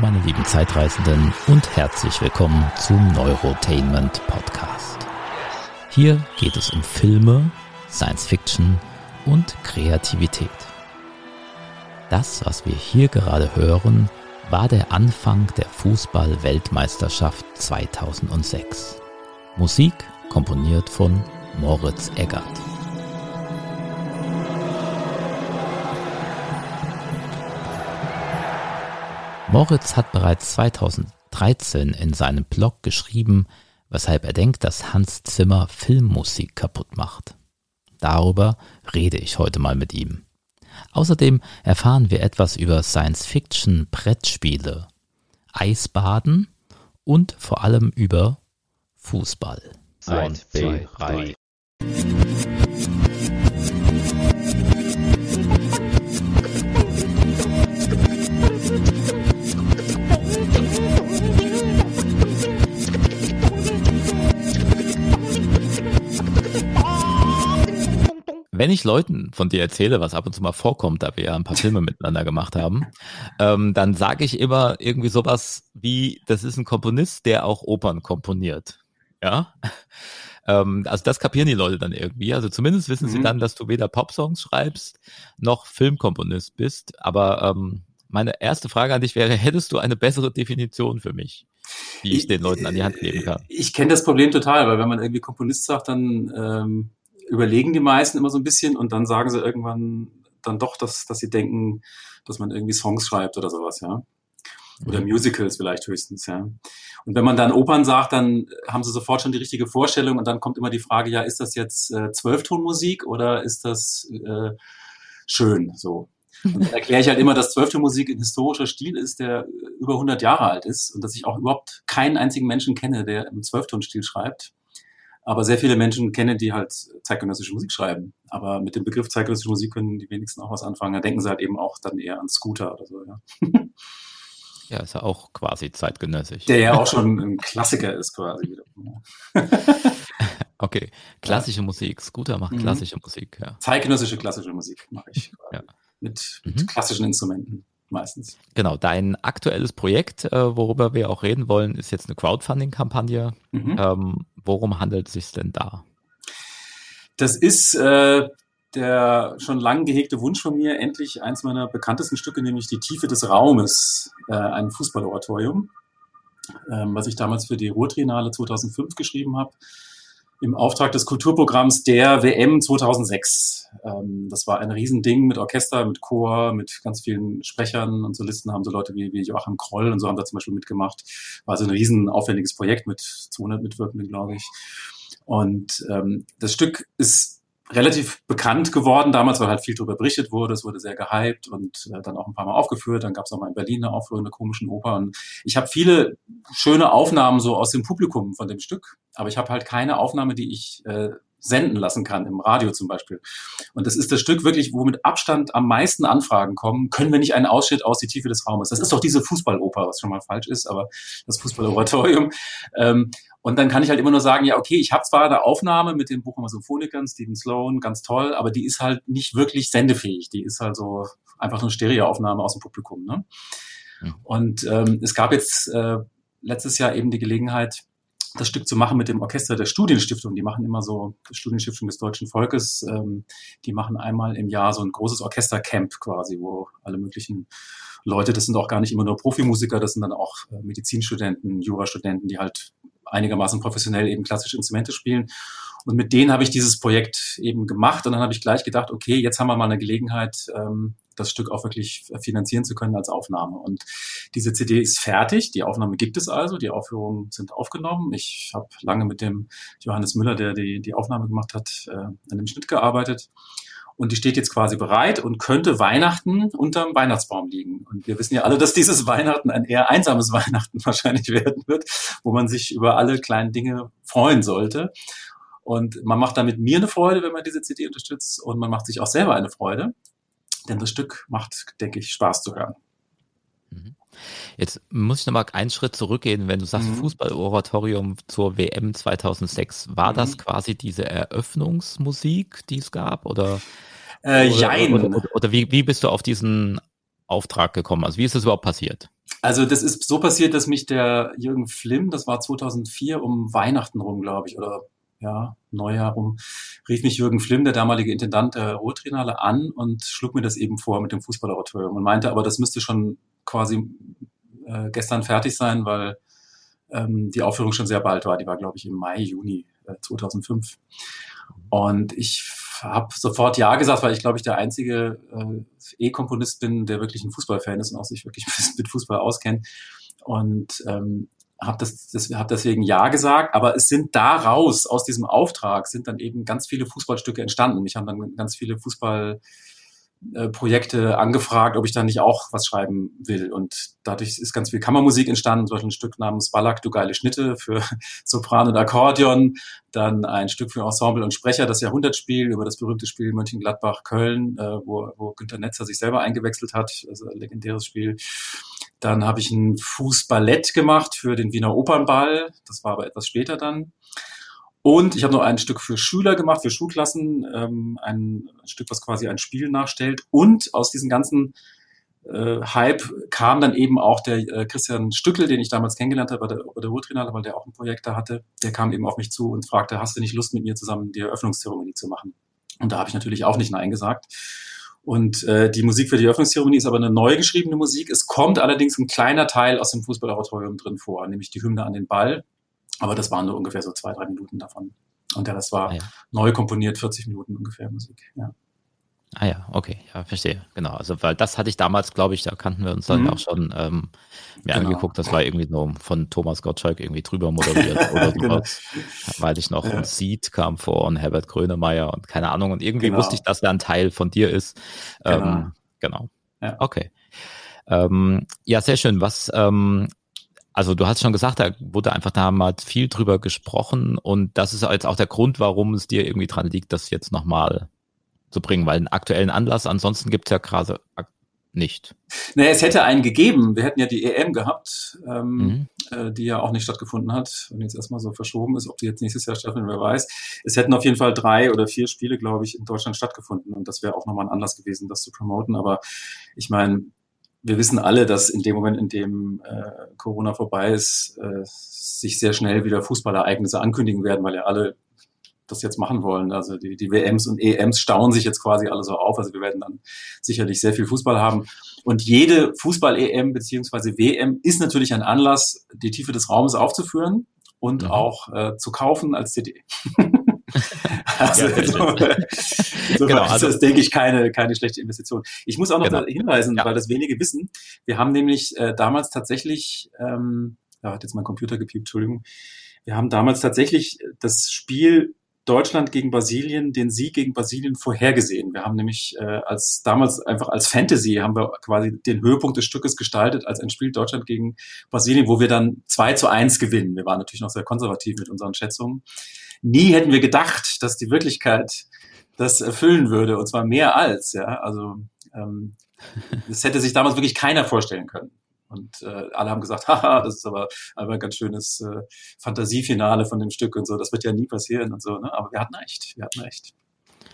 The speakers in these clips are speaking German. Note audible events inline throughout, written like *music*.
meine lieben Zeitreisenden und herzlich willkommen zum Neurotainment Podcast. Hier geht es um Filme, Science Fiction und Kreativität. Das, was wir hier gerade hören, war der Anfang der Fußball-Weltmeisterschaft 2006. Musik komponiert von Moritz Eggert. Moritz hat bereits 2013 in seinem Blog geschrieben, weshalb er denkt, dass Hans Zimmer Filmmusik kaputt macht. Darüber rede ich heute mal mit ihm. Außerdem erfahren wir etwas über Science-Fiction, Brettspiele, Eisbaden und vor allem über Fußball. Eins, zwei, drei. Wenn ich Leuten von dir erzähle, was ab und zu mal vorkommt, da wir ja ein paar Filme miteinander gemacht haben, ähm, dann sage ich immer irgendwie sowas wie, das ist ein Komponist, der auch Opern komponiert. Ja. *laughs* Ähm, also das kapieren die Leute dann irgendwie. Also zumindest wissen mhm. sie dann, dass du weder Popsongs schreibst noch Filmkomponist bist. Aber ähm, meine erste Frage an dich wäre, hättest du eine bessere Definition für mich? die ich, ich den Leuten an die Hand geben kann. Ich kenne das Problem total, weil wenn man irgendwie Komponist sagt, dann ähm, überlegen die meisten immer so ein bisschen und dann sagen sie irgendwann dann doch, dass, dass sie denken, dass man irgendwie Songs schreibt oder sowas, ja. Oder mhm. Musicals vielleicht höchstens, ja. Und wenn man dann Opern sagt, dann haben sie sofort schon die richtige Vorstellung und dann kommt immer die Frage, ja, ist das jetzt äh, Zwölftonmusik oder ist das äh, schön so? Und dann erkläre ich halt immer, dass Zwölftonmusik ein historischer Stil ist, der über 100 Jahre alt ist und dass ich auch überhaupt keinen einzigen Menschen kenne, der im Zwölftonstil schreibt. Aber sehr viele Menschen kennen, die halt zeitgenössische Musik schreiben. Aber mit dem Begriff zeitgenössische Musik können die wenigsten auch was anfangen. Da denken sie halt eben auch dann eher an Scooter oder so, ja. Ja, ist ja auch quasi zeitgenössisch. Der ja auch schon ein Klassiker ist quasi. *laughs* okay, klassische ja. Musik. Scooter macht mhm. klassische Musik, ja. Zeitgenössische klassische Musik mache ich. Ja. Mit, mit mhm. klassischen Instrumenten meistens. Genau, dein aktuelles Projekt, äh, worüber wir auch reden wollen, ist jetzt eine Crowdfunding-Kampagne. Mhm. Ähm, worum handelt es sich denn da? Das ist äh, der schon lang gehegte Wunsch von mir, endlich eins meiner bekanntesten Stücke, nämlich Die Tiefe des Raumes, äh, ein Fußballoratorium, ähm, was ich damals für die Ruhrtriennale 2005 geschrieben habe im Auftrag des Kulturprogramms der WM 2006. Ähm, das war ein Riesending mit Orchester, mit Chor, mit ganz vielen Sprechern und Solisten haben so Leute wie, wie Joachim Kroll und so haben da zum Beispiel mitgemacht. War so ein riesen aufwendiges Projekt mit 200 Mitwirkenden, glaube ich. Und ähm, das Stück ist relativ bekannt geworden damals, weil halt viel darüber berichtet wurde. Es wurde sehr gehypt und äh, dann auch ein paar Mal aufgeführt. Dann gab es auch mal in Berlin eine Aufführung der komischen Oper. Und ich habe viele schöne Aufnahmen so aus dem Publikum von dem Stück, aber ich habe halt keine Aufnahme, die ich äh, senden lassen kann, im Radio zum Beispiel. Und das ist das Stück wirklich, wo mit Abstand am meisten Anfragen kommen. Können wir nicht einen Ausschnitt aus die Tiefe des Raumes? Das ist doch diese Fußballoper, was schon mal falsch ist, aber das Fußballoratorium. Ähm, und dann kann ich halt immer nur sagen, ja, okay, ich habe zwar eine Aufnahme mit den Bochumer Symphonikern, Stephen Sloan, ganz toll, aber die ist halt nicht wirklich sendefähig. Die ist halt so einfach eine Stereoaufnahme aus dem Publikum. Ne? Ja. Und ähm, es gab jetzt äh, letztes Jahr eben die Gelegenheit, das Stück zu machen mit dem Orchester der Studienstiftung. Die machen immer so, die Studienstiftung des deutschen Volkes, ähm, die machen einmal im Jahr so ein großes Orchestercamp quasi, wo alle möglichen Leute, das sind auch gar nicht immer nur Profimusiker, das sind dann auch äh, Medizinstudenten, Jurastudenten, die halt einigermaßen professionell eben klassische Instrumente spielen. Und mit denen habe ich dieses Projekt eben gemacht und dann habe ich gleich gedacht, okay, jetzt haben wir mal eine Gelegenheit, ähm, das Stück auch wirklich finanzieren zu können als Aufnahme. Und diese CD ist fertig, die Aufnahme gibt es also, die Aufführungen sind aufgenommen. Ich habe lange mit dem Johannes Müller, der die, die Aufnahme gemacht hat, äh, an dem Schnitt gearbeitet. Und die steht jetzt quasi bereit und könnte Weihnachten unterm Weihnachtsbaum liegen. Und wir wissen ja alle, dass dieses Weihnachten ein eher einsames *laughs* Weihnachten wahrscheinlich werden wird, wo man sich über alle kleinen Dinge freuen sollte. Und man macht damit mir eine Freude, wenn man diese CD unterstützt. Und man macht sich auch selber eine Freude. Denn das Stück macht, denke ich, Spaß zu hören. Mhm. Jetzt muss ich nochmal einen Schritt zurückgehen, wenn du sagst mhm. Fußballoratorium zur WM 2006. War mhm. das quasi diese Eröffnungsmusik, die es gab? Oder äh, oder, oder, oder, oder, wie, wie bist du auf diesen Auftrag gekommen? Also wie ist das überhaupt passiert? Also das ist so passiert, dass mich der Jürgen Flimm, das war 2004 um Weihnachten rum, glaube ich, oder ja, Neujahr rum, rief mich Jürgen Flimm, der damalige Intendant der Ruhrtriennale, an und schlug mir das eben vor mit dem Fußballauditorium und meinte, aber das müsste schon quasi äh, gestern fertig sein, weil ähm, die Aufführung schon sehr bald war. Die war, glaube ich, im Mai, Juni äh, 2005. Und ich habe sofort Ja gesagt, weil ich, glaube ich, der einzige äh, E-Komponist bin, der wirklich ein Fußballfan ist und auch sich wirklich *laughs* mit Fußball auskennt. Und ähm, habe das, das hab deswegen ja gesagt, aber es sind daraus aus diesem Auftrag sind dann eben ganz viele Fußballstücke entstanden. Mich haben dann ganz viele Fußball äh, angefragt, ob ich da nicht auch was schreiben will. Und dadurch ist ganz viel Kammermusik entstanden, zum Beispiel ein Stück namens Ballack, du geile Schnitte für *laughs* Sopran und Akkordeon, dann ein Stück für Ensemble und Sprecher, das Jahrhundertspiel über das berühmte Spiel Mönchengladbach-Köln, äh, wo, wo Günter Netzer sich selber eingewechselt hat, also ein legendäres Spiel. Dann habe ich ein Fußballett gemacht für den Wiener Opernball, das war aber etwas später dann. Und ich habe noch ein Stück für Schüler gemacht, für Schulklassen, ähm, ein Stück, was quasi ein Spiel nachstellt. Und aus diesem ganzen äh, Hype kam dann eben auch der äh, Christian Stückel, den ich damals kennengelernt habe bei der, bei der Ruhrtriennale, weil der auch ein Projekt da hatte. Der kam eben auf mich zu und fragte, hast du nicht Lust, mit mir zusammen die Eröffnungszeremonie zu machen? Und da habe ich natürlich auch nicht Nein gesagt. Und äh, die Musik für die Eröffnungszeremonie ist aber eine neu geschriebene Musik. Es kommt allerdings ein kleiner Teil aus dem Fußballaboratorium drin vor, nämlich die Hymne an den Ball. Aber das waren nur ungefähr so zwei, drei Minuten davon. Und der Rest war ah, ja. neu komponiert, 40 Minuten ungefähr Musik. Ja. Ah ja, okay, ja, verstehe. Genau. Also, weil das hatte ich damals, glaube ich, da kannten wir uns dann mhm. auch schon ähm, mir genau. angeguckt. Das war irgendwie nur von Thomas Gottschalk irgendwie drüber moderiert *laughs* oder sowas. genau. Weil ich noch ja. und Seed kam vor und Herbert Grönemeyer und keine Ahnung. Und irgendwie genau. wusste ich, dass er ein Teil von dir ist. Ähm, genau. genau. Ja. Okay. Ähm, ja, sehr schön. Was ähm, also du hast schon gesagt, da wurde einfach damals viel drüber gesprochen und das ist jetzt auch der Grund, warum es dir irgendwie dran liegt, das jetzt nochmal zu bringen, weil einen aktuellen Anlass, ansonsten gibt es ja gerade nicht. Naja, es hätte einen gegeben. Wir hätten ja die EM gehabt, ähm, mhm. äh, die ja auch nicht stattgefunden hat und jetzt erstmal so verschoben ist. Ob die jetzt nächstes Jahr stattfinden, wer weiß. Es hätten auf jeden Fall drei oder vier Spiele, glaube ich, in Deutschland stattgefunden und das wäre auch nochmal ein Anlass gewesen, das zu promoten. Aber ich meine, wir wissen alle, dass in dem Moment, in dem äh, Corona vorbei ist, äh, sich sehr schnell wieder Fußballereignisse ankündigen werden, weil ja alle das jetzt machen wollen. Also die, die WMs und EMs stauen sich jetzt quasi alle so auf. Also wir werden dann sicherlich sehr viel Fußball haben. Und jede Fußball-EM beziehungsweise WM ist natürlich ein Anlass, die Tiefe des Raumes aufzuführen und mhm. auch äh, zu kaufen als CD. *laughs* also, ja, so, *laughs* so genau, also, ist das, denke ich, keine, keine schlechte Investition. Ich muss auch noch genau. hinweisen, ja. weil das wenige wissen. Wir haben nämlich äh, damals tatsächlich, ähm, da hat jetzt mein Computer gepiept, Entschuldigung. Wir haben damals tatsächlich das Spiel Deutschland gegen Brasilien den Sieg gegen Brasilien vorhergesehen. Wir haben nämlich äh, als damals einfach als Fantasy haben wir quasi den Höhepunkt des Stückes gestaltet als ein Spiel Deutschland gegen Brasilien, wo wir dann 2 zu 1 gewinnen. Wir waren natürlich noch sehr konservativ mit unseren Schätzungen nie hätten wir gedacht, dass die Wirklichkeit das erfüllen würde, und zwar mehr als, ja. Also ähm, das hätte sich damals wirklich keiner vorstellen können. Und äh, alle haben gesagt, *laughs* haha, das ist aber einfach ein ganz schönes äh, Fantasiefinale von dem Stück und so, das wird ja nie passieren und so, ne? Aber wir hatten recht, wir hatten recht.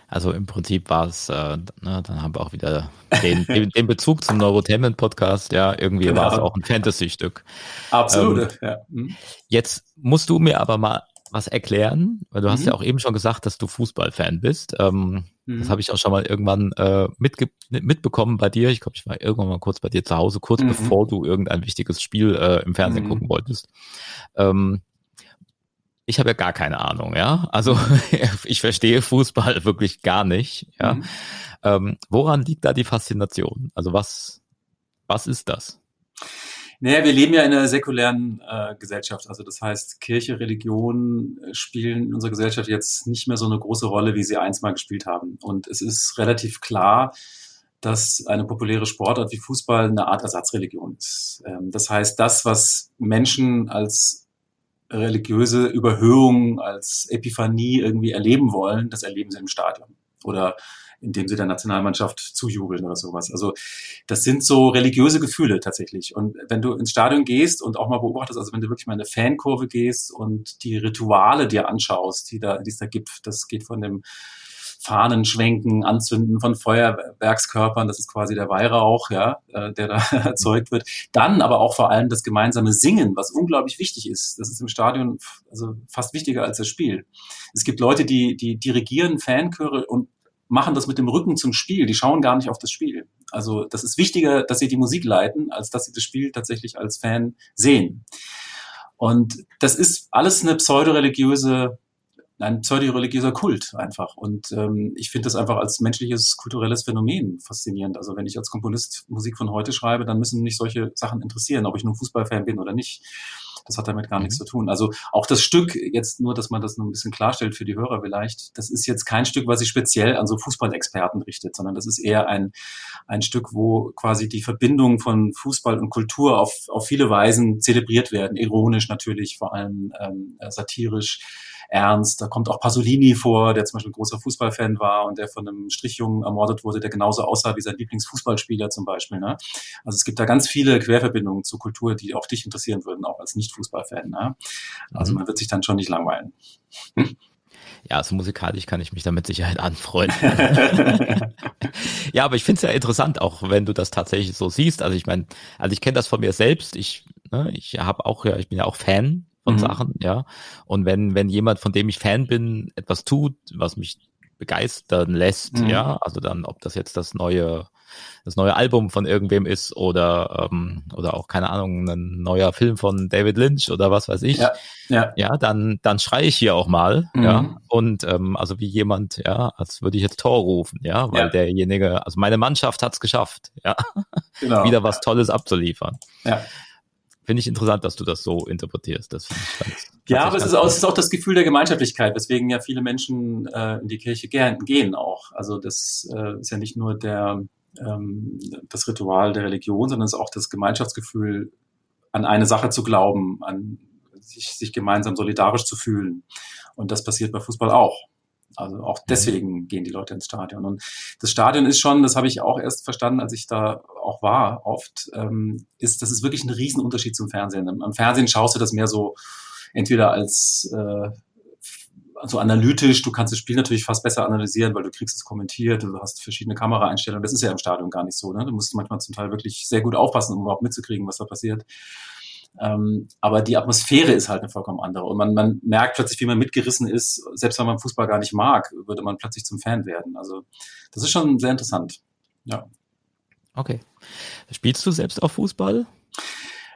Also im Prinzip war es, äh, ne, dann haben wir auch wieder den, den, Bezug zum Neurotainment Podcast, ja, irgendwie genau. war es auch ein Fantasy-Stück. Absolut, ähm, ja. Hm. Jetzt musst du mir aber mal was erklären? Weil du mhm. hast ja auch eben schon gesagt, dass du Fußballfan bist. Ähm, mhm. Das habe ich auch schon mal irgendwann äh, mitge mitbekommen bei dir. Ich glaube, ich war irgendwann mal kurz bei dir zu Hause, kurz mhm. bevor du irgendein wichtiges Spiel äh, im Fernsehen mhm. gucken wolltest. Ähm, ich habe ja gar keine Ahnung, ja. Also *laughs* ich verstehe Fußball *laughs* wirklich gar nicht, ja. Mhm. Ähm, woran liegt da die Faszination? Also was, was ist das? Naja, wir leben ja in einer säkulären äh, Gesellschaft. Also das heißt, Kirche, Religion äh, spielen in unserer Gesellschaft jetzt nicht mehr so eine große Rolle, wie sie einst mal gespielt haben. Und es ist relativ klar, dass eine populäre Sportart wie Fußball eine Art Ersatzreligion ist. Ähm, das heißt, das, was Menschen als religiöse Überhöhung, als Epiphanie irgendwie erleben wollen, das erleben sie im Stadion. Oder indem sie der Nationalmannschaft zujubeln oder sowas. Also das sind so religiöse Gefühle tatsächlich. Und wenn du ins Stadion gehst und auch mal beobachtest, also wenn du wirklich mal in eine Fankurve gehst und die Rituale dir anschaust, die da, die es da gibt, das geht von dem Fahnen schwenken, Anzünden von Feuerwerkskörpern, das ist quasi der Weihrauch, ja, äh, der da *laughs* erzeugt wird. Dann aber auch vor allem das gemeinsame Singen, was unglaublich wichtig ist. Das ist im Stadion also fast wichtiger als das Spiel. Es gibt Leute, die, die dirigieren Fanchöre und machen das mit dem Rücken zum Spiel. Die schauen gar nicht auf das Spiel. Also das ist wichtiger, dass sie die Musik leiten, als dass sie das Spiel tatsächlich als Fan sehen. Und das ist alles eine pseudoreligiöse ein pseudoreligiöser Kult einfach. Und ähm, ich finde das einfach als menschliches, kulturelles Phänomen faszinierend. Also wenn ich als Komponist Musik von heute schreibe, dann müssen mich solche Sachen interessieren, ob ich nun Fußballfan bin oder nicht. Das hat damit gar mhm. nichts zu tun. Also auch das Stück, jetzt nur, dass man das noch ein bisschen klarstellt für die Hörer vielleicht, das ist jetzt kein Stück, was sich speziell an so Fußballexperten richtet, sondern das ist eher ein, ein Stück, wo quasi die Verbindung von Fußball und Kultur auf, auf viele Weisen zelebriert werden. Ironisch natürlich, vor allem ähm, satirisch ernst. Da kommt auch Pasolini vor, der zum Beispiel ein großer Fußballfan war und der von einem Strichjungen ermordet wurde, der genauso aussah wie sein Lieblingsfußballspieler zum Beispiel. Ne? Also es gibt da ganz viele Querverbindungen zur Kultur, die auch dich interessieren würden, auch als Nicht-Fußballfan. Ne? Also mhm. man wird sich dann schon nicht langweilen. Ja, also musikalisch kann ich mich da mit Sicherheit anfreunden. *laughs* ja, aber ich finde es ja interessant, auch wenn du das tatsächlich so siehst. Also ich meine, also ich kenne das von mir selbst. Ich, ne, ich habe auch ja, ich bin ja auch Fan von mhm. Sachen, ja. Und wenn, wenn jemand, von dem ich Fan bin, etwas tut, was mich begeistern lässt, mhm. ja, also dann, ob das jetzt das neue, das neue Album von irgendwem ist oder, ähm, oder auch, keine Ahnung, ein neuer Film von David Lynch oder was weiß ich, ja, ja. ja dann, dann schreie ich hier auch mal, mhm. ja, und ähm, also wie jemand, ja, als würde ich jetzt Tor rufen, ja, weil ja. derjenige, also meine Mannschaft hat's geschafft, ja, genau. *laughs* wieder was Tolles abzuliefern. Ja. Finde ich interessant, dass du das so interpretierst. Das ich ganz, ja, aber es ist, auch, es ist auch das Gefühl der Gemeinschaftlichkeit, weswegen ja viele Menschen äh, in die Kirche gern, gehen auch. Also das äh, ist ja nicht nur der, ähm, das Ritual der Religion, sondern es ist auch das Gemeinschaftsgefühl, an eine Sache zu glauben, an sich, sich gemeinsam solidarisch zu fühlen. Und das passiert bei Fußball auch. Also auch deswegen gehen die Leute ins Stadion. Und das Stadion ist schon, das habe ich auch erst verstanden, als ich da auch war, oft, ähm, ist, das ist wirklich ein Riesenunterschied zum Fernsehen. Am Fernsehen schaust du das mehr so entweder als äh, also analytisch, du kannst das Spiel natürlich fast besser analysieren, weil du kriegst es kommentiert, du hast verschiedene Kameraeinstellungen. Das ist ja im Stadion gar nicht so. Ne? Du musst manchmal zum Teil wirklich sehr gut aufpassen, um überhaupt mitzukriegen, was da passiert. Ähm, aber die Atmosphäre ist halt eine vollkommen andere. Und man, man merkt plötzlich, wie man mitgerissen ist. Selbst wenn man Fußball gar nicht mag, würde man plötzlich zum Fan werden. Also das ist schon sehr interessant. Ja. Okay. Spielst du selbst auch Fußball?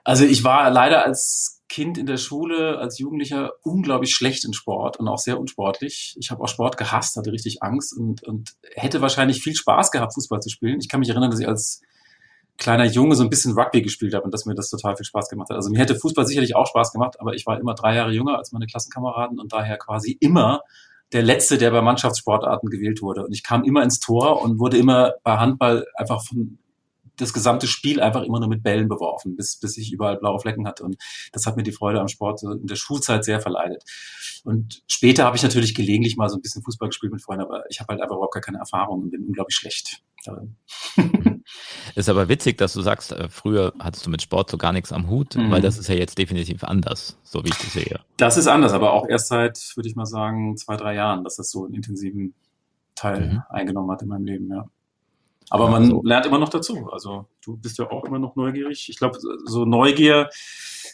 Also ich war leider als Kind in der Schule, als Jugendlicher unglaublich schlecht in Sport und auch sehr unsportlich. Ich habe auch Sport gehasst, hatte richtig Angst und, und hätte wahrscheinlich viel Spaß gehabt, Fußball zu spielen. Ich kann mich erinnern, dass ich als kleiner Junge so ein bisschen Rugby gespielt habe und dass mir das total viel Spaß gemacht hat. Also mir hätte Fußball sicherlich auch Spaß gemacht, aber ich war immer drei Jahre jünger als meine Klassenkameraden und daher quasi immer der Letzte, der bei Mannschaftssportarten gewählt wurde. Und ich kam immer ins Tor und wurde immer bei Handball einfach von das gesamte Spiel einfach immer nur mit Bällen beworfen, bis, bis ich überall blaue Flecken hatte. Und das hat mir die Freude am Sport in der Schulzeit sehr verleidet. Und später habe ich natürlich gelegentlich mal so ein bisschen Fußball gespielt mit Freunden, aber ich habe halt einfach überhaupt gar keine Erfahrung und bin unglaublich schlecht darin. *laughs* ist aber witzig, dass du sagst, äh, früher hattest du mit Sport so gar nichts am Hut, mhm. weil das ist ja jetzt definitiv anders, so wie ich das sehe. Das ist anders, aber auch erst seit, würde ich mal sagen, zwei, drei Jahren, dass das so einen intensiven Teil mhm. eingenommen hat in meinem Leben, ja. Aber man so. lernt immer noch dazu. Also du bist ja auch immer noch neugierig. Ich glaube, so Neugier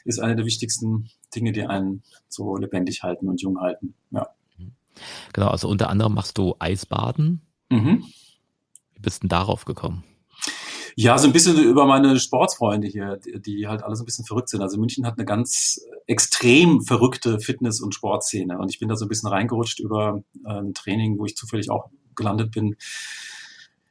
ist eine der wichtigsten Dinge, die einen so lebendig halten und jung halten. Ja. Genau, also unter anderem machst du Eisbaden. Mhm. Wie bist du denn darauf gekommen? Ja, so ein bisschen über meine Sportsfreunde hier, die halt alle so ein bisschen verrückt sind. Also München hat eine ganz extrem verrückte Fitness- und Sportszene. Und ich bin da so ein bisschen reingerutscht über äh, ein Training, wo ich zufällig auch gelandet bin.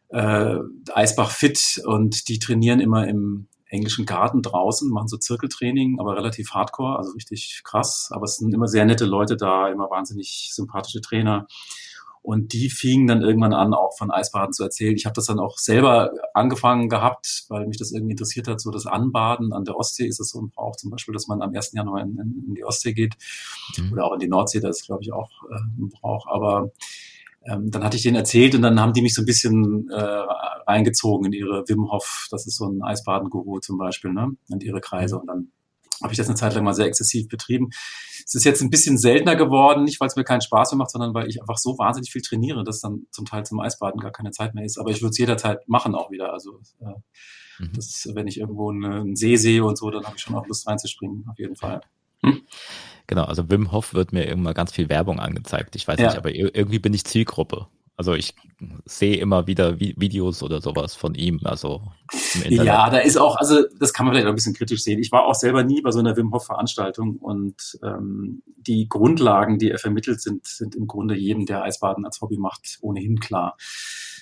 Äh, Eisbach Fit und die trainieren immer im englischen Garten draußen, machen so Zirkeltraining, aber relativ hardcore, also richtig krass. Aber es sind immer sehr nette Leute da, immer wahnsinnig sympathische Trainer. Und die fingen dann irgendwann an, auch von Eisbaden zu erzählen. Ich habe das dann auch selber angefangen gehabt, weil mich das irgendwie interessiert hat, so das Anbaden an der Ostsee ist es so ein Brauch zum Beispiel, dass man am 1. Januar in, in, in die Ostsee geht mhm. oder auch in die Nordsee, das ist glaube ich auch äh, ein Brauch. Aber ähm, dann hatte ich denen erzählt und dann haben die mich so ein bisschen äh, reingezogen in ihre Wim Hof, das ist so ein Eisbaden-Guru zum Beispiel, ne, in ihre Kreise. Und dann habe ich das eine Zeit lang mal sehr exzessiv betrieben. Es ist jetzt ein bisschen seltener geworden, nicht weil es mir keinen Spaß mehr macht, sondern weil ich einfach so wahnsinnig viel trainiere, dass dann zum Teil zum Eisbaden gar keine Zeit mehr ist. Aber ich würde es jederzeit machen auch wieder. Also äh, mhm. das, wenn ich irgendwo einen See sehe und so, dann habe ich schon auch Lust reinzuspringen, auf jeden Fall. Hm? Genau, also Wim Hof wird mir irgendwann ganz viel Werbung angezeigt. Ich weiß ja. nicht, aber irgendwie bin ich Zielgruppe. Also ich sehe immer wieder Videos oder sowas von ihm, also Ja, da ist auch, also das kann man vielleicht auch ein bisschen kritisch sehen. Ich war auch selber nie bei so einer Wim Hof Veranstaltung und ähm, die Grundlagen, die er vermittelt, sind, sind im Grunde jedem, der Eisbaden als Hobby macht, ohnehin klar.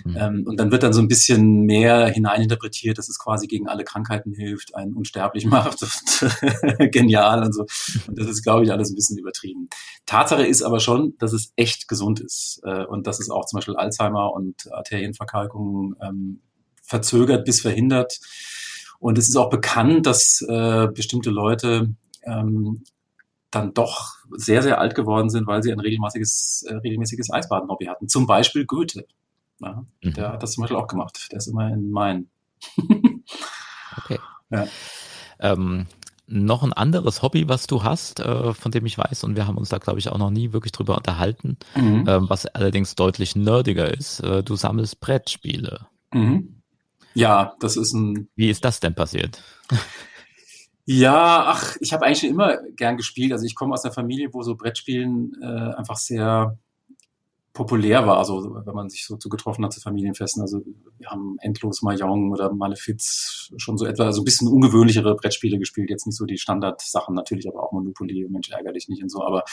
Mhm. Ähm, und dann wird dann so ein bisschen mehr hineininterpretiert, dass es quasi gegen alle Krankheiten hilft, einen unsterblich *laughs* macht und *laughs* genial und so. Und das ist, glaube ich, alles ein bisschen übertrieben. Tatsache ist aber schon, dass es echt gesund ist äh, und dass es auch zum Beispiel Alzheimer und Arterienverkalkungen ähm, verzögert bis verhindert. Und es ist auch bekannt, dass äh, bestimmte Leute ähm, dann doch sehr, sehr alt geworden sind, weil sie ein regelmäßiges, äh, regelmäßiges Eisbaden-Hobby hatten. Zum Beispiel Goethe. Ja, mhm. Der hat das zum Beispiel auch gemacht. Der ist immer in Main. okay. *laughs* Ja. Ähm, noch ein anderes Hobby, was du hast, äh, von dem ich weiß, und wir haben uns da, glaube ich, auch noch nie wirklich drüber unterhalten, mhm. äh, was allerdings deutlich nerdiger ist. Äh, du sammelst Brettspiele. Mhm. Ja, das ist ein. Wie ist das denn passiert? *laughs* Ja, ach, ich habe eigentlich schon immer gern gespielt. Also ich komme aus einer Familie, wo so Brettspielen äh, einfach sehr populär war, also wenn man sich so zu getroffen hat zu Familienfesten. Also wir haben endlos Mahjong oder Malefiz schon so etwa, also ein bisschen ungewöhnlichere Brettspiele gespielt, jetzt nicht so die Standardsachen, natürlich aber auch Monopoly, Mensch ärger dich nicht und so, aber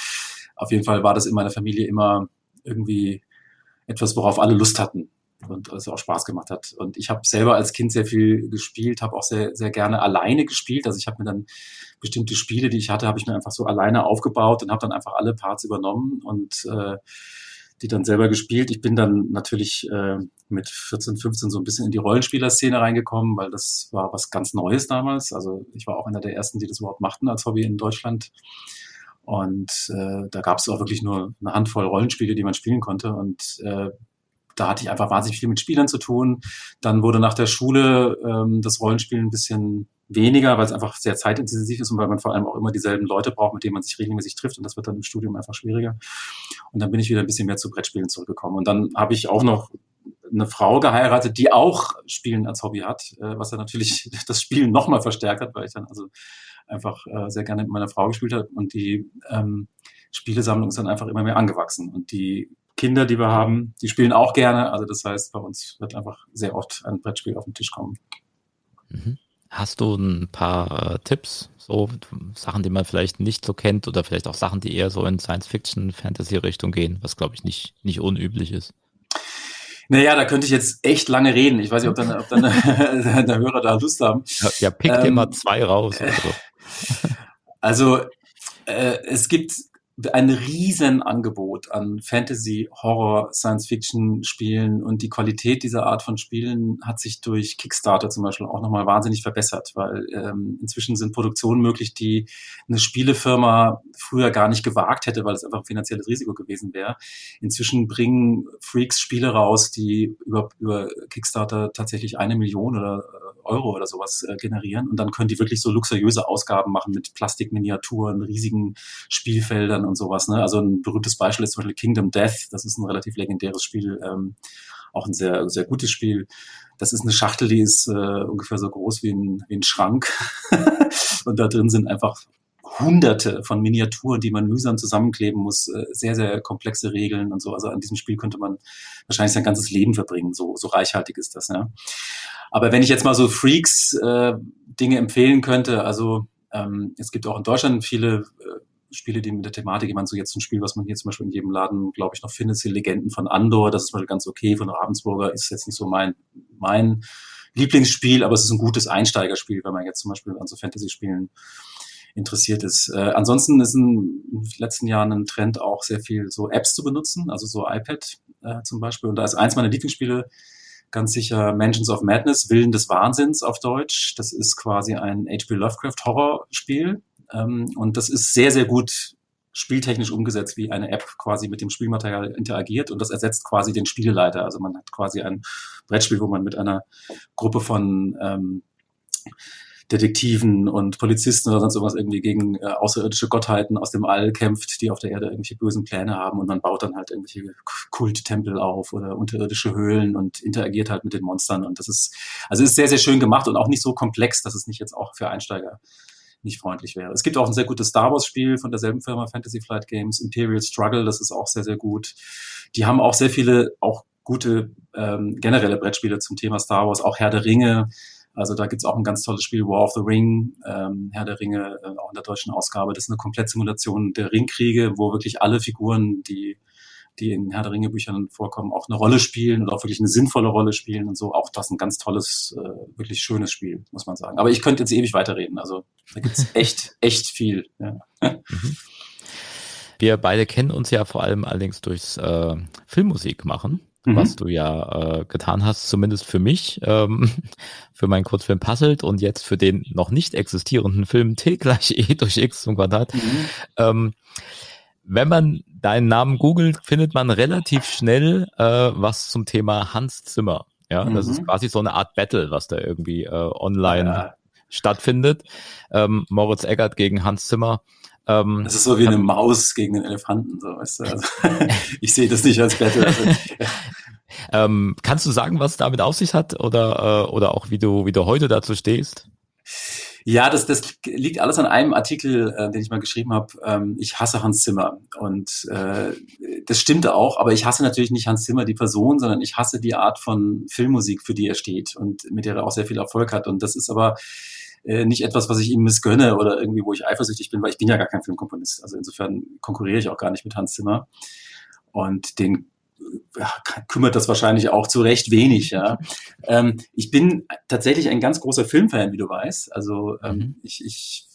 auf jeden Fall war das in meiner Familie immer irgendwie etwas, worauf alle Lust hatten und es auch Spaß gemacht hat. Und ich habe selber als Kind sehr viel gespielt, habe auch sehr, sehr gerne alleine gespielt. Also ich habe mir dann bestimmte Spiele, die ich hatte, habe ich mir einfach so alleine aufgebaut und habe dann einfach alle Parts übernommen und äh, die dann selber gespielt. Ich bin dann natürlich äh, mit 14, 15 so ein bisschen in die Rollenspielerszene reingekommen, weil das war was ganz Neues damals. Also ich war auch einer der ersten, die das überhaupt machten als Hobby in Deutschland. Und äh, da gab es auch wirklich nur eine Handvoll Rollenspiele, die man spielen konnte. Und äh, da hatte ich einfach wahnsinnig viel mit Spielern zu tun. Dann wurde nach der Schule ähm, das Rollenspielen ein bisschen weniger, weil es einfach sehr zeitintensiv ist und weil man vor allem auch immer dieselben Leute braucht, mit denen man sich regelmäßig trifft und das wird dann im Studium einfach schwieriger. Und dann bin ich wieder ein bisschen mehr zu Brettspielen zurückgekommen. Und dann habe ich auch noch eine Frau geheiratet, die auch Spielen als Hobby hat, äh, was dann natürlich *laughs* das Spielen nochmal verstärkt hat, weil ich dann also einfach äh, sehr gerne mit meiner Frau gespielt habe und die ähm, Spielesammlung ist dann einfach immer mehr angewachsen. Und die Kinder, die wir haben, die spielen auch gerne. Also das heißt, bei uns wird einfach sehr oft ein Brettspiel auf den Tisch kommen. Mhm. Hast du ein paar äh, Tipps, so Sachen, die man vielleicht nicht so kennt oder vielleicht auch Sachen, die eher so in Science-Fiction, Fantasy-Richtung gehen, was glaube ich nicht, nicht unüblich ist? Naja, da könnte ich jetzt echt lange reden. Ich weiß nicht, ob dann, ob dann *laughs* *laughs* der Hörer da Lust haben. Ja, pick ähm, dir mal zwei raus. So. *laughs* Also, äh, es gibt ein riesen Angebot an Fantasy, Horror, Science-Fiction-Spielen und die Qualität dieser Art von Spielen hat sich durch Kickstarter zum Beispiel auch nochmal wahnsinnig verbessert, weil ähm, inzwischen sind Produktionen möglich, die eine Spielefirma früher gar nicht gewagt hätte, weil es einfach ein finanzielles Risiko gewesen wäre. Inzwischen bringen Freaks Spiele raus, die über, über Kickstarter tatsächlich eine Million oder Euro oder sowas äh, generieren und dann können die wirklich so luxuriöse Ausgaben machen mit Plastikminiaturen, riesigen Spielfeldern und sowas. Ne? Also ein berühmtes Beispiel ist zum Beispiel Kingdom Death. Das ist ein relativ legendäres Spiel, ähm, auch ein sehr sehr gutes Spiel. Das ist eine Schachtel, die ist äh, ungefähr so groß wie ein, wie ein Schrank *laughs* und da drin sind einfach hunderte von Miniaturen, die man mühsam zusammenkleben muss, äh, sehr, sehr komplexe Regeln und so. Also an diesem Spiel könnte man wahrscheinlich sein ganzes Leben verbringen. So, so reichhaltig ist das, ja. Aber wenn ich jetzt mal so Freaks äh, Dinge empfehlen könnte, also ähm, es gibt auch in Deutschland viele äh, Spiele, die mit der Thematik, ich meine, so jetzt ein Spiel, was man hier zum Beispiel in jedem Laden, glaube ich, noch findet, sind Legenden von Andor, das ist mal ganz okay, von Ravensburger ist jetzt nicht so mein, mein Lieblingsspiel, aber es ist ein gutes Einsteigerspiel, wenn man jetzt zum Beispiel an so Fantasy-Spielen interessiert ist. Äh, ansonsten ist in, den letzten Jahren ein Trend auch sehr viel so Apps zu benutzen, also so iPad äh, zum Beispiel. Und da ist eins meiner Lieblingsspiele ganz sicher Mansions of Madness, Willen des Wahnsinns auf Deutsch. Das ist quasi ein H.P. Lovecraft Horrorspiel. Ähm, und das ist sehr, sehr gut spieltechnisch umgesetzt, wie eine App quasi mit dem Spielmaterial interagiert. Und das ersetzt quasi den Spieleleiter. Also man hat quasi ein Brettspiel, wo man mit einer Gruppe von ähm, Detektiven und Polizisten oder sonst irgendwas irgendwie gegen äh, außerirdische Gottheiten aus dem All kämpft, die auf der Erde irgendwelche bösen Pläne haben. Und man baut dann halt irgendwelche Kulttempel auf oder unterirdische Höhlen und interagiert halt mit den Monstern. Und das ist, also ist sehr, sehr schön gemacht und auch nicht so komplex, dass es nicht jetzt auch für Einsteiger nicht freundlich wäre. Es gibt auch ein sehr gutes Star Wars Spiel von derselben Firma Fantasy Flight Games, Imperial Struggle, das ist auch sehr, sehr gut. Die haben auch sehr viele, auch gute ähm, generelle Brettspiele zum Thema Star Wars, auch Herr der Ringe. Also da gibt's auch ein ganz tolles Spiel, War of the Ring, ähm, Herr der Ringe, äh, auch in der deutschen Ausgabe. Das ist eine Komplettsimulation der Ringkriege, wo wirklich alle Figuren, die die in Herr der Ringe Büchern vorkommen, auch eine Rolle spielen und auch wirklich eine sinnvolle Rolle spielen und so. Auch das ein ganz tolles, äh, wirklich schönes Spiel, muss man sagen. Aber ich könnte jetzt ewig weiterreden. Also da gibt's *laughs* echt, echt viel. Ja. Mhm. Wir beide kennen uns ja vor allem allerdings durchs äh, Filmmusik machen. Mhm. was du ja äh, getan hast, zumindest für mich, ähm, *laughs* für meinen Kurzfilm Puzzled und jetzt für den noch nicht existierenden Film T gleich E durch X zum Quadrat. Mhm. Ähm, wenn man deinen Namen googelt, findet man relativ schnell äh, was zum Thema Hans Zimmer. Ja, mhm. das ist mhm. quasi so eine Art Battle, was da irgendwie äh, online ja. stattfindet. Ähm, Moritz Eggert gegen Hans Zimmer. Ähm, das ist so wie eine Maus gegen den Elefanten, so weißt du. Also, *laughs* ich sehe das nicht als Battle. Also, *laughs* ähm, kannst du sagen, was damit auf sich hat oder, äh, oder auch wie du, wie du heute dazu stehst? Ja, das, das liegt alles an einem Artikel, äh, den ich mal geschrieben habe. Ähm, ich hasse Hans Zimmer. Und äh, das stimmte auch, aber ich hasse natürlich nicht Hans Zimmer, die Person, sondern ich hasse die Art von Filmmusik, für die er steht und mit der er auch sehr viel Erfolg hat. Und das ist aber äh, nicht etwas, was ich ihm missgönne oder irgendwie, wo ich eifersüchtig bin, weil ich bin ja gar kein Filmkomponist. Also insofern konkurriere ich auch gar nicht mit Hans Zimmer. Und den kümmert das wahrscheinlich auch zu Recht wenig. Ja. *laughs* Ähm, ich bin tatsächlich ein ganz großer Filmfan, wie du weißt. Also ähm, mhm. ich, ich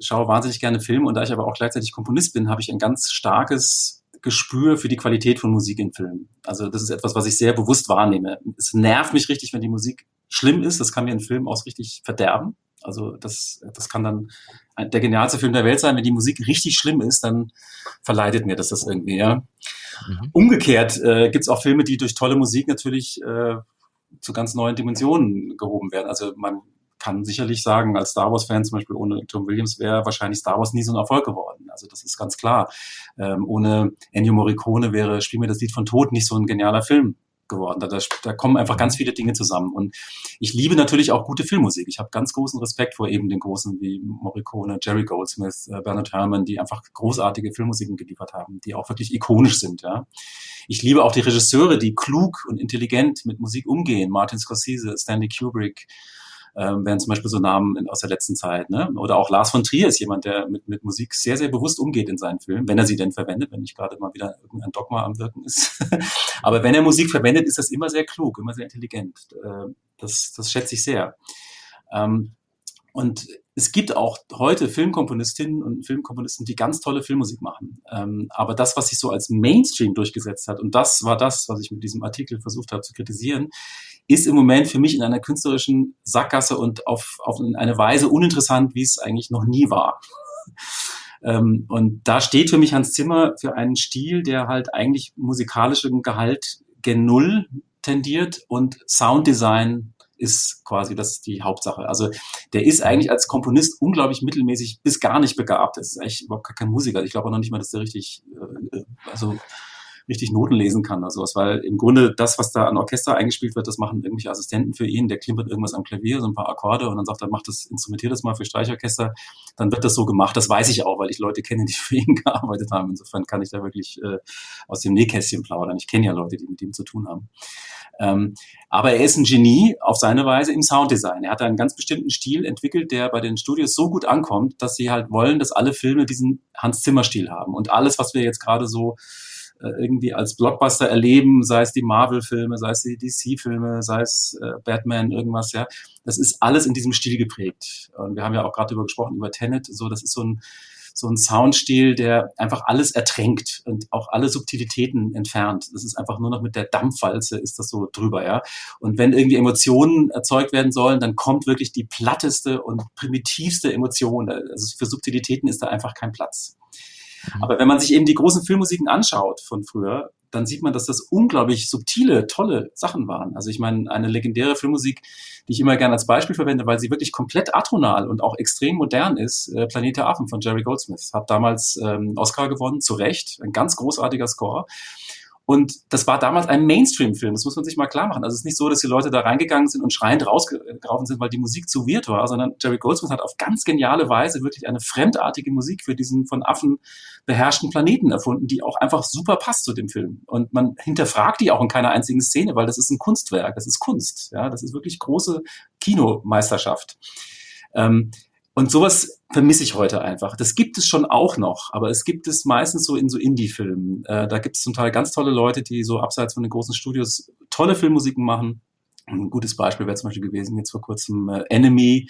schaue wahnsinnig gerne Filme und da ich aber auch gleichzeitig Komponist bin, habe ich ein ganz starkes Gespür für die Qualität von Musik in Filmen. Also das ist etwas, was ich sehr bewusst wahrnehme. Es nervt mich richtig, wenn die Musik schlimm ist. Das kann mir einen Film auch richtig verderben. Also das, das kann dann der genialste Film der Welt sein. Wenn die Musik richtig schlimm ist, dann verleitet mir das das irgendwie. Ja. Mhm. Umgekehrt äh, gibt es auch Filme, die durch tolle Musik natürlich äh, zu ganz neuen Dimensionen gehoben werden. Also man kann sicherlich sagen, als Star Wars-Fan zum Beispiel ohne Tom Williams wäre wahrscheinlich Star Wars nie so ein Erfolg geworden. Also das ist ganz klar. Ähm, ohne Ennio Morricone wäre Spiel mir das Lied von Tod nicht so ein genialer Film geworden. Da, da, kommen einfach ganz viele Dinge zusammen. Und ich liebe natürlich auch gute Filmmusik. Ich habe ganz großen Respekt vor eben den Großen wie Morricone, Jerry Goldsmith, äh, Bernard Herrmann, die einfach großartige Filmmusiken geliefert haben, die auch wirklich ikonisch sind. Ja. Ich liebe auch die Regisseure, die klug und intelligent mit Musik umgehen. Martin Scorsese, Stanley Kubrick, ähm, wären zum Beispiel so Namen in, aus der letzten Zeit. Ne? Oder auch Lars von Trier ist jemand, der mit, mit Musik sehr, sehr bewusst umgeht in seinen Filmen, wenn er sie denn verwendet, wenn nicht gerade mal wieder irgendein Dogma am Wirken ist. *laughs* Aber wenn er Musik verwendet, ist das immer sehr klug, immer sehr intelligent. Äh, das, das schätze ich sehr. Ähm, und es gibt auch heute Filmkomponistinnen und Filmkomponisten, die ganz tolle Filmmusik machen. Ähm, aber das, was sich so als Mainstream durchgesetzt hat, und das war das, was ich mit diesem Artikel versucht habe zu kritisieren, ist im Moment für mich in einer künstlerischen Sackgasse und auf, auf eine Weise uninteressant, wie es eigentlich noch nie war. *laughs* ähm, und da steht für mich Hans Zimmer für einen Stil, der halt eigentlich musikalischem Gehalt gen Null tendiert und Sounddesign ist quasi das die Hauptsache. Also der ist eigentlich als Komponist unglaublich mittelmäßig bis gar nicht begabt. Das ist eigentlich überhaupt kein Musiker. Ich glaube auch noch nicht mal, dass der richtig, äh, äh also richtig Noten lesen kann oder sowas, weil im Grunde das, was da an Orchester eingespielt wird, das machen irgendwelche Assistenten für ihn, der klimpert irgendwas am Klavier, so ein paar Akkorde und dann sagt er, mach das, instrumentier das mal für Streichorchester, dann wird das so gemacht. Das weiß ich auch, weil ich Leute kenne, die *laughs* für ihn gearbeitet haben. Insofern kann ich da wirklich äh, aus dem Nähkästchen plaudern. Ich kenne ja Leute, die mit ihm zu tun haben. Ähm, aber er ist ein Genie auf seine Weise im Sounddesign. Er hat einen ganz bestimmten Stil entwickelt, der bei den Studios so gut ankommt, dass sie halt wollen, dass alle Filme diesen Hans Zimmer Stil haben. Und alles, was wir jetzt gerade so irgendwie als Blockbuster erleben, sei es die Marvel-Filme, sei es die DC-Filme, sei es äh, Batman, irgendwas, ja. Das ist alles in diesem Stil geprägt. Und wir haben ja auch gerade darüber gesprochen, über Tenet, so, das ist so ein, so ein Soundstil, der einfach alles ertränkt und auch alle Subtilitäten entfernt. Das ist einfach nur noch mit der Dampfwalze ist das so drüber, ja. Und wenn irgendwie Emotionen erzeugt werden sollen, dann kommt wirklich die platteste und primitivste Emotion. Also für Subtilitäten ist da einfach kein Platz. Mhm. Aber wenn man sich eben die großen Filmmusiken anschaut von früher, dann sieht man, dass das unglaublich subtile, tolle Sachen waren. Also ich meine, eine legendäre Filmmusik, die ich immer gerne als Beispiel verwende, weil sie wirklich komplett atonal und auch extrem modern ist, äh, Planet Affen von Jerry Goldsmith. Hat damals ähm, Oscar gewonnen, zu Recht, ein ganz großartiger Score. Und das war damals ein Mainstream-Film, das muss man sich mal klar machen. Also es ist nicht so, dass die Leute da reingegangen sind und schreiend rausgelaufen sind, weil die Musik zu weird war, sondern Jerry Goldsmith hat auf ganz geniale Weise wirklich eine fremdartige Musik für diesen von Affen beherrschten Planeten erfunden, die auch einfach super passt zu dem Film. Und man hinterfragt die auch in keiner einzigen Szene, weil das ist ein Kunstwerk, das ist Kunst. Ja, das ist wirklich große Kinomeisterschaft. Ähm, und sowas vermisse ich heute einfach. Das gibt es schon auch noch, aber es gibt es meistens so in so Indie-Filmen. Äh, da gibt es zum Teil ganz tolle Leute, die so abseits von den großen Studios tolle Filmmusiken machen. Ein gutes Beispiel wäre zum Beispiel gewesen jetzt vor kurzem äh, Enemy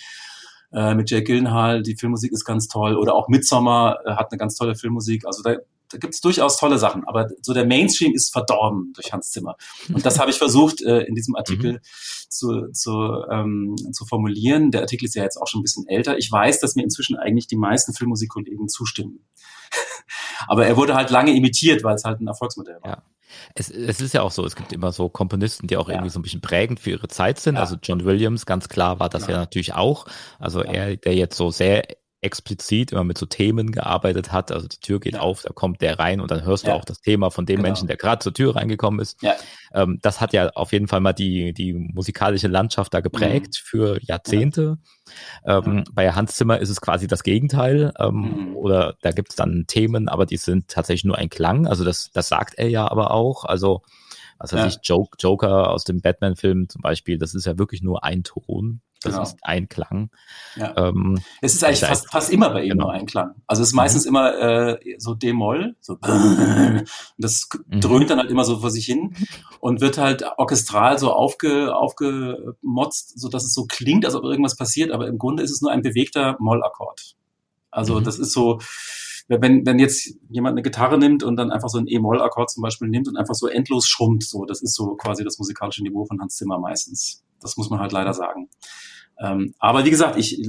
äh, mit Jake Gyllenhaal. Die Filmmusik ist ganz toll. Oder auch Midsommar äh, hat eine ganz tolle Filmmusik. Also da da gibt es durchaus tolle Sachen, aber so der Mainstream ist verdorben durch Hans Zimmer. Und das habe ich versucht äh, in diesem Artikel mhm. zu, zu, ähm, zu formulieren. Der Artikel ist ja jetzt auch schon ein bisschen älter. Ich weiß, dass mir inzwischen eigentlich die meisten Filmmusikkollegen zustimmen. *laughs* aber er wurde halt lange imitiert, weil es halt ein Erfolgsmodell war. Ja. Es, es ist ja auch so, es gibt immer so Komponisten, die auch ja. irgendwie so ein bisschen prägend für ihre Zeit sind. Ja. Also John Williams, ganz klar war das ja, ja natürlich auch. Also er, der jetzt so sehr explizit immer mit so Themen gearbeitet hat. Also die Tür geht ja. auf, da kommt der rein und dann hörst ja. du auch das Thema von dem genau. Menschen, der gerade zur Tür reingekommen ist. Ja. Ähm, das hat ja auf jeden Fall mal die, die musikalische Landschaft da geprägt mhm. für Jahrzehnte. Ähm, bei Hans Zimmer ist es quasi das Gegenteil. Ähm, mhm. Oder da gibt es dann Themen, aber die sind tatsächlich nur ein Klang. Also das, das sagt er ja aber auch. Also was weiß ich, Joke, Joker aus dem Batman-Film zum Beispiel, das ist ja wirklich nur ein Ton. Das genau. ist ein Klang. Ja. Ähm, es ist eigentlich fast, fast immer bei ihm genau. nur ein Klang. Also es ist meistens mhm. immer äh, so D-Moll, so *laughs* das mhm. dröhnt dann halt immer so vor sich hin *laughs* und wird halt orchestral so aufge, aufgemotzt, so dass es so klingt, als ob irgendwas passiert, aber im Grunde ist es nur ein bewegter Mollakkord. Also mhm. das ist so, wenn, wenn jetzt jemand eine Gitarre nimmt und dann einfach so ein E-Moll-Akkord zum Beispiel nimmt und einfach so endlos schrummt, so, das ist so quasi das musikalische Niveau von Hans Zimmer meistens. Das muss man halt leider sagen. Ähm, aber wie gesagt, ich äh,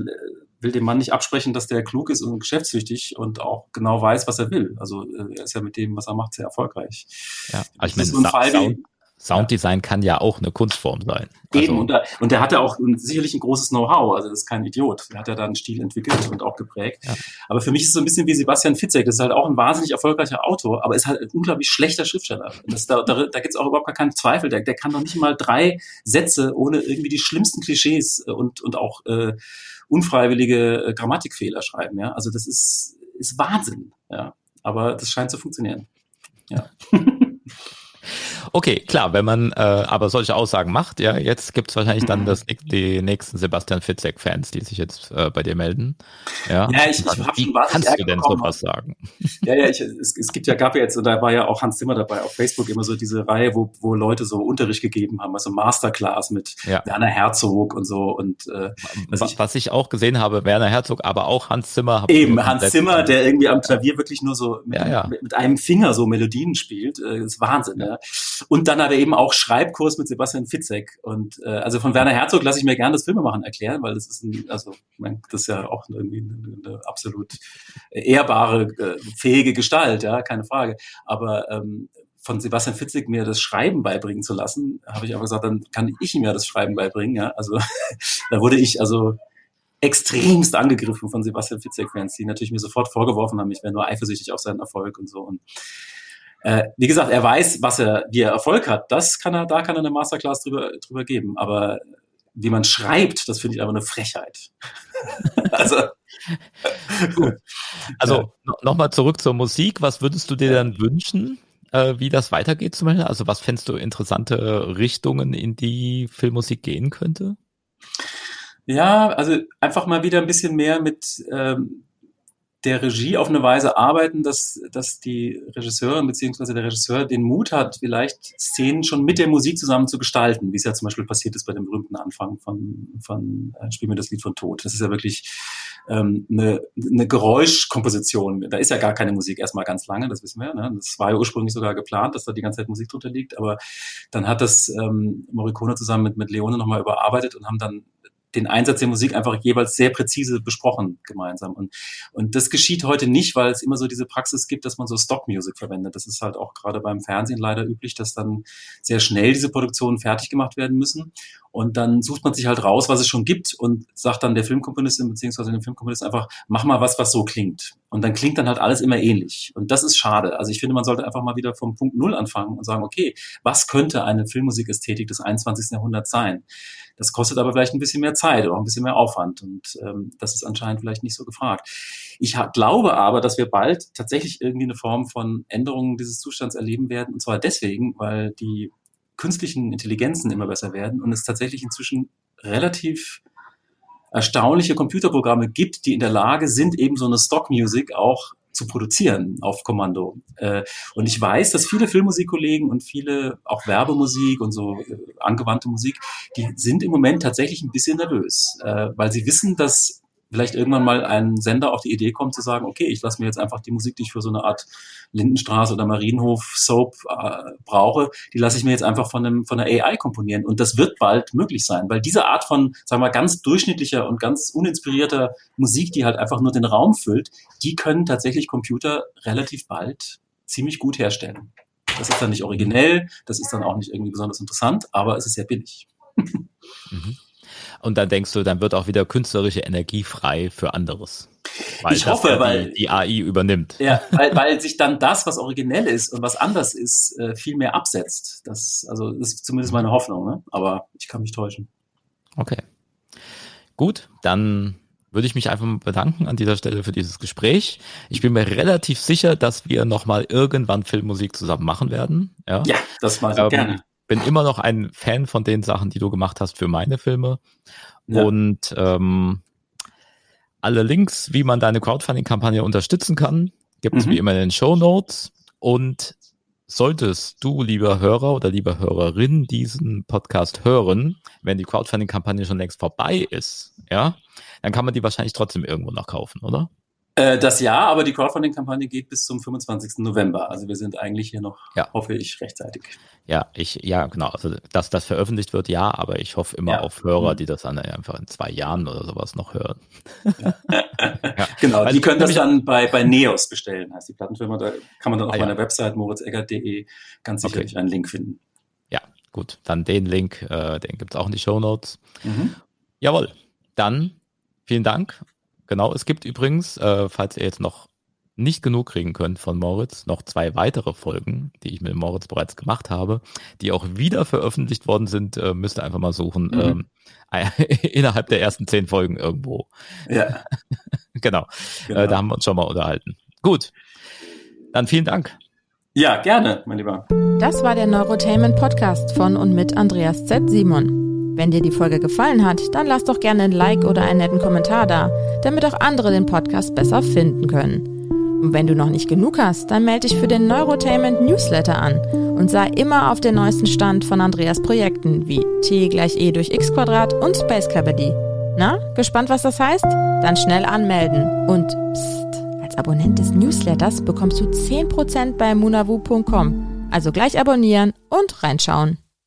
will dem Mann nicht absprechen, dass der klug ist und geschäftstüchtig und auch genau weiß, was er will. Also äh, er ist ja mit dem, was er macht, sehr erfolgreich. Ja, aber ich meine, so Sound, Sounddesign kann ja auch eine Kunstform sein. Also Eben, und, da, und der hat ja auch sicherlich ein großes Know-how, also das ist kein Idiot. Der hat ja da einen Stil entwickelt und auch geprägt. Ja. Aber für mich ist es so ein bisschen wie Sebastian Fitzek, das ist halt auch ein wahnsinnig erfolgreicher Autor, aber ist halt ein unglaublich schlechter Schriftsteller. Das, da da, da gibt es auch überhaupt gar keinen Zweifel. Der, der kann doch nicht mal drei Sätze ohne irgendwie die schlimmsten Klischees und, und auch äh, unfreiwillige äh, Grammatikfehler schreiben. Ja? Also das ist, ist Wahnsinn. Ja? Aber das scheint zu funktionieren. Ja. *laughs* Okay, klar, wenn man äh, aber solche Aussagen macht, ja, jetzt gibt's wahrscheinlich dann das, die nächsten Sebastian Fitzek-Fans, die sich jetzt äh, bei dir melden. Ja, ja ich, ich hab schon was kannst du denn sowas sagen? Ja, ja, ich, es, es gibt ja, gab ja jetzt, da war ja auch Hans Zimmer dabei auf Facebook immer so diese Reihe, wo, wo Leute so Unterricht gegeben haben, also Masterclass mit ja. Werner Herzog und so. Und äh, was, ich, was ich auch gesehen habe, Werner Herzog, aber auch Hans Zimmer. Eben, Hans Zimmer, der irgendwie am Klavier wirklich nur so mit, ja, ja. mit, mit einem Finger so Melodien spielt, äh, ist Wahnsinn. Ja. Und dann hat er eben auch Schreibkurs mit Sebastian Fitzek. Und äh, also von Werner Herzog lasse ich mir gerne das Filmemachen erklären, weil das ist ein, also mein, das ist ja auch irgendwie eine, eine absolut ehrbare, äh, fähige Gestalt, ja, keine Frage. Aber ähm, von Sebastian Fitzek mir das Schreiben beibringen zu lassen, habe ich aber gesagt, dann kann ich ihm ja das Schreiben beibringen. Ja? Also *laughs* da wurde ich also extremst angegriffen von Sebastian Fitzek-Fans, die natürlich mir sofort vorgeworfen haben, ich wäre nur eifersüchtig auf seinen Erfolg und so. Und äh, wie gesagt, er weiß, was er, wie er Erfolg hat. Das kann er, da kann er eine Masterclass drüber, drüber geben. Aber wie man schreibt, das finde ich aber eine Frechheit. *laughs* also, also ja. nochmal zurück zur Musik. Was würdest du dir dann wünschen, äh, wie das weitergeht zum Beispiel? Also was fändest du interessante Richtungen, in die Filmmusik gehen könnte? Ja, also einfach mal wieder ein bisschen mehr mit ähm, der Regie auf eine Weise arbeiten, dass, dass die Regisseurin bzw. der Regisseur den Mut hat, vielleicht Szenen schon mit der Musik zusammen zu gestalten, wie es ja zum Beispiel passiert ist bei dem berühmten Anfang von, von äh, Spiel mir das Lied von Tod. Das ist ja wirklich ähm, eine, eine Geräuschkomposition. Da ist ja gar keine Musik erstmal ganz lange, das wissen wir. Ne? Das war ja ursprünglich sogar geplant, dass da die ganze Zeit Musik drunter liegt, aber dann hat das ähm, Morricone zusammen mit, mit Leone nochmal überarbeitet und haben dann den Einsatz der Musik einfach jeweils sehr präzise besprochen gemeinsam. Und, und das geschieht heute nicht, weil es immer so diese Praxis gibt, dass man so Stock-Music verwendet. Das ist halt auch gerade beim Fernsehen leider üblich, dass dann sehr schnell diese Produktionen fertig gemacht werden müssen. Und dann sucht man sich halt raus, was es schon gibt und sagt dann der Filmkomponistin beziehungsweise dem Filmkomponisten einfach, mach mal was, was so klingt. Und dann klingt dann halt alles immer ähnlich. Und das ist schade. Also ich finde, man sollte einfach mal wieder vom Punkt Null anfangen und sagen, okay, was könnte eine Filmmusikästhetik des 21. Jahrhunderts sein? Das kostet aber vielleicht ein bisschen mehr Zeit oder auch ein bisschen mehr Aufwand. Und ähm, das ist anscheinend vielleicht nicht so gefragt. Ich glaube aber, dass wir bald tatsächlich irgendwie eine Form von Änderung dieses Zustands erleben werden. Und zwar deswegen, weil die künstlichen Intelligenzen immer besser werden und es tatsächlich inzwischen relativ erstaunliche Computerprogramme gibt, die in der Lage sind, eben so eine Stock-Music auch zu produzieren auf Kommando. Äh, und ich weiß, dass viele Filmmusikkollegen und viele auch Werbemusik und so äh, angewandte Musik, die sind im Moment tatsächlich ein bisschen nervös, äh, weil sie wissen, dass vielleicht irgendwann mal ein Sender auf die Idee kommt zu sagen, okay, ich lasse mir jetzt einfach die Musik, die ich für so eine Art Lindenstraße oder Marienhof Soap äh, brauche, die lasse ich mir jetzt einfach von einem von einer AI komponieren und das wird bald möglich sein, weil diese Art von, sagen wir ganz durchschnittlicher und ganz uninspirierter Musik, die halt einfach nur den Raum füllt, die können tatsächlich Computer relativ bald ziemlich gut herstellen. Das ist dann nicht originell, das ist dann auch nicht irgendwie besonders interessant, aber es ist sehr billig. mhm. Und dann denkst du, dann wird auch wieder künstlerische Energie frei für anderes. Weil ich hoffe, ja weil die, die, AI übernimmt. Ja, weil, weil sich dann das, was originell ist und was anders ist, äh, viel mehr absetzt. Das, also das ist zumindest meine Hoffnung, ne? aber ich kann mich täuschen. Okay. Gut, dann würde ich mich einfach mal bedanken an dieser Stelle für dieses Gespräch. Ich bin mir relativ sicher, dass wir nochmal irgendwann Filmmusik zusammen machen werden. Ja, ja das mache ich ähm, gerne bin immer noch ein Fan von den Sachen, die du gemacht hast für meine Filme. Ja. Und ähm, alle Links, wie man deine Crowdfunding-Kampagne unterstützen kann, gibt es mhm. wie immer in den Show Notes. Und solltest du, lieber Hörer oder lieber Hörerin, diesen Podcast hören, wenn die Crowdfunding-Kampagne schon längst vorbei ist, ja, dann kann man die wahrscheinlich trotzdem irgendwo noch kaufen, oder? Äh, das ja, aber die Crowdfunding-Kampagne geht bis zum 25. November. Also wir sind eigentlich hier noch, ja. hoffe ich, rechtzeitig. Ja, ich, ja, genau. Also dass das veröffentlicht wird, ja, aber ich hoffe immer ja. auf Hörer, mhm. die das dann einfach in zwei Jahren oder sowas noch hören. Ja. *laughs* *laughs* Genau, also die können das dann bei, bei Neos bestellen, heißt die Plattenfirma. Da kann man dann auf ah, meiner Website moritzeggert.de ganz sicherlich okay. einen Link finden. Ja, gut. Dann den Link, äh, den gibt's auch in die Show Notes. Mhm. Jawohl. Dann vielen Dank Genau, es gibt übrigens, äh, falls ihr jetzt noch nicht genug kriegen könnt von Moritz, noch zwei weitere Folgen, die ich mit Moritz bereits gemacht habe, die auch wieder veröffentlicht worden sind. Äh, müsst ihr einfach mal suchen. Mhm. Ähm, *laughs* innerhalb der ersten zehn Folgen irgendwo. Ja. genau. *laughs* genau. Äh, da haben wir uns schon mal unterhalten. Gut. Dann vielen Dank. Ja, gerne, mein Lieber. Das war der Neurotainment Podcast von und mit Andreas Z. Simon. Wenn dir die Folge gefallen hat, dann lass doch gerne ein Like oder einen netten Kommentar da, damit auch andere den Podcast besser finden können. Und wenn du noch nicht genug hast, dann melde dich für den Neurotainment Newsletter an und sei immer auf den neuesten Stand von Andreas Projekten wie T gleich E durch X Quadrat und Space Cabody. Na, gespannt, was das heißt? Dann schnell anmelden und psst, als Abonnent des Newsletters bekommst du 10% bei munavu.com. Also gleich abonnieren und reinschauen.